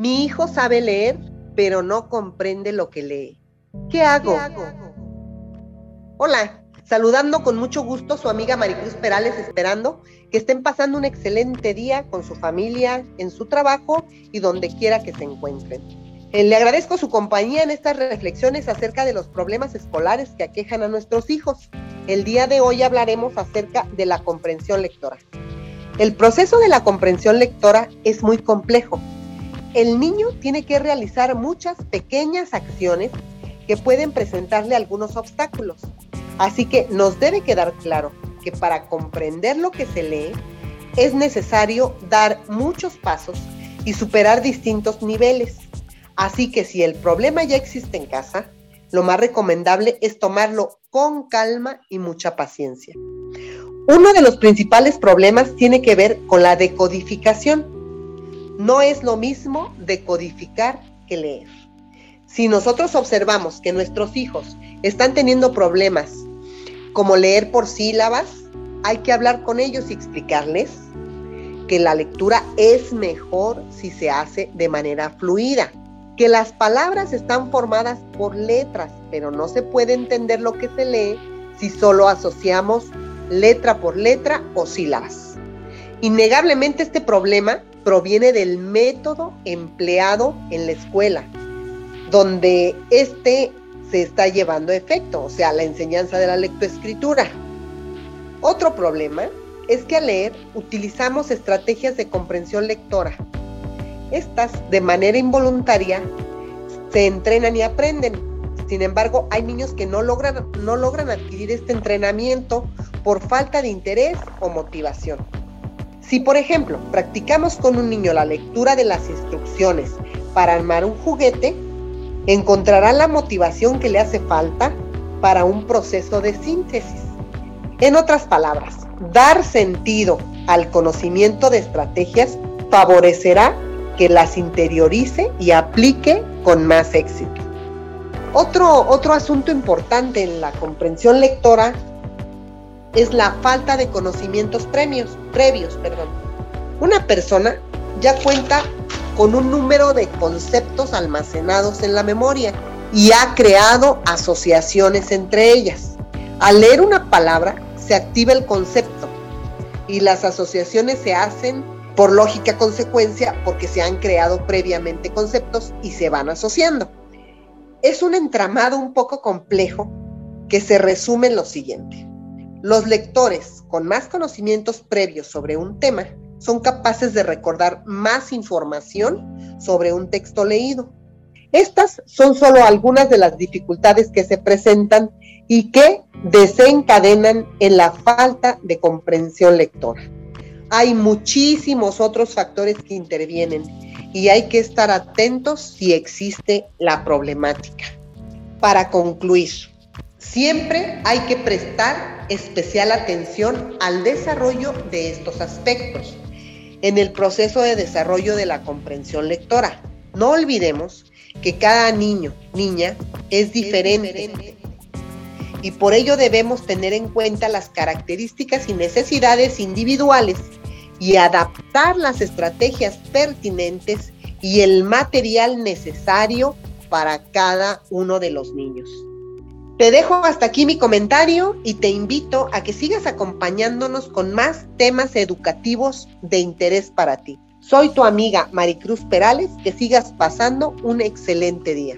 Mi hijo sabe leer, pero no comprende lo que lee. ¿Qué hago? Hola, saludando con mucho gusto su amiga Maricruz Perales, esperando que estén pasando un excelente día con su familia, en su trabajo y donde quiera que se encuentren. Eh, le agradezco su compañía en estas reflexiones acerca de los problemas escolares que aquejan a nuestros hijos. El día de hoy hablaremos acerca de la comprensión lectora. El proceso de la comprensión lectora es muy complejo el niño tiene que realizar muchas pequeñas acciones que pueden presentarle algunos obstáculos. Así que nos debe quedar claro que para comprender lo que se lee es necesario dar muchos pasos y superar distintos niveles. Así que si el problema ya existe en casa, lo más recomendable es tomarlo con calma y mucha paciencia. Uno de los principales problemas tiene que ver con la decodificación no es lo mismo decodificar que leer. Si nosotros observamos que nuestros hijos están teniendo problemas como leer por sílabas, hay que hablar con ellos y explicarles que la lectura es mejor si se hace de manera fluida, que las palabras están formadas por letras, pero no se puede entender lo que se lee si solo asociamos letra por letra o sílabas. Innegablemente este problema proviene del método empleado en la escuela, donde este se está llevando a efecto, o sea, la enseñanza de la lectoescritura. Otro problema es que al leer utilizamos estrategias de comprensión lectora. Estas, de manera involuntaria, se entrenan y aprenden. Sin embargo, hay niños que no logran, no logran adquirir este entrenamiento por falta de interés o motivación. Si, por ejemplo, practicamos con un niño la lectura de las instrucciones para armar un juguete, encontrará la motivación que le hace falta para un proceso de síntesis. En otras palabras, dar sentido al conocimiento de estrategias favorecerá que las interiorice y aplique con más éxito. Otro, otro asunto importante en la comprensión lectora es la falta de conocimientos premios, previos. Perdón. Una persona ya cuenta con un número de conceptos almacenados en la memoria y ha creado asociaciones entre ellas. Al leer una palabra se activa el concepto y las asociaciones se hacen por lógica consecuencia porque se han creado previamente conceptos y se van asociando. Es un entramado un poco complejo que se resume en lo siguiente. Los lectores con más conocimientos previos sobre un tema son capaces de recordar más información sobre un texto leído. Estas son solo algunas de las dificultades que se presentan y que desencadenan en la falta de comprensión lectora. Hay muchísimos otros factores que intervienen y hay que estar atentos si existe la problemática. Para concluir, siempre hay que prestar especial atención al desarrollo de estos aspectos en el proceso de desarrollo de la comprensión lectora. No olvidemos que cada niño, niña, es diferente y por ello debemos tener en cuenta las características y necesidades individuales y adaptar las estrategias pertinentes y el material necesario para cada uno de los niños. Te dejo hasta aquí mi comentario y te invito a que sigas acompañándonos con más temas educativos de interés para ti. Soy tu amiga Maricruz Perales, que sigas pasando un excelente día.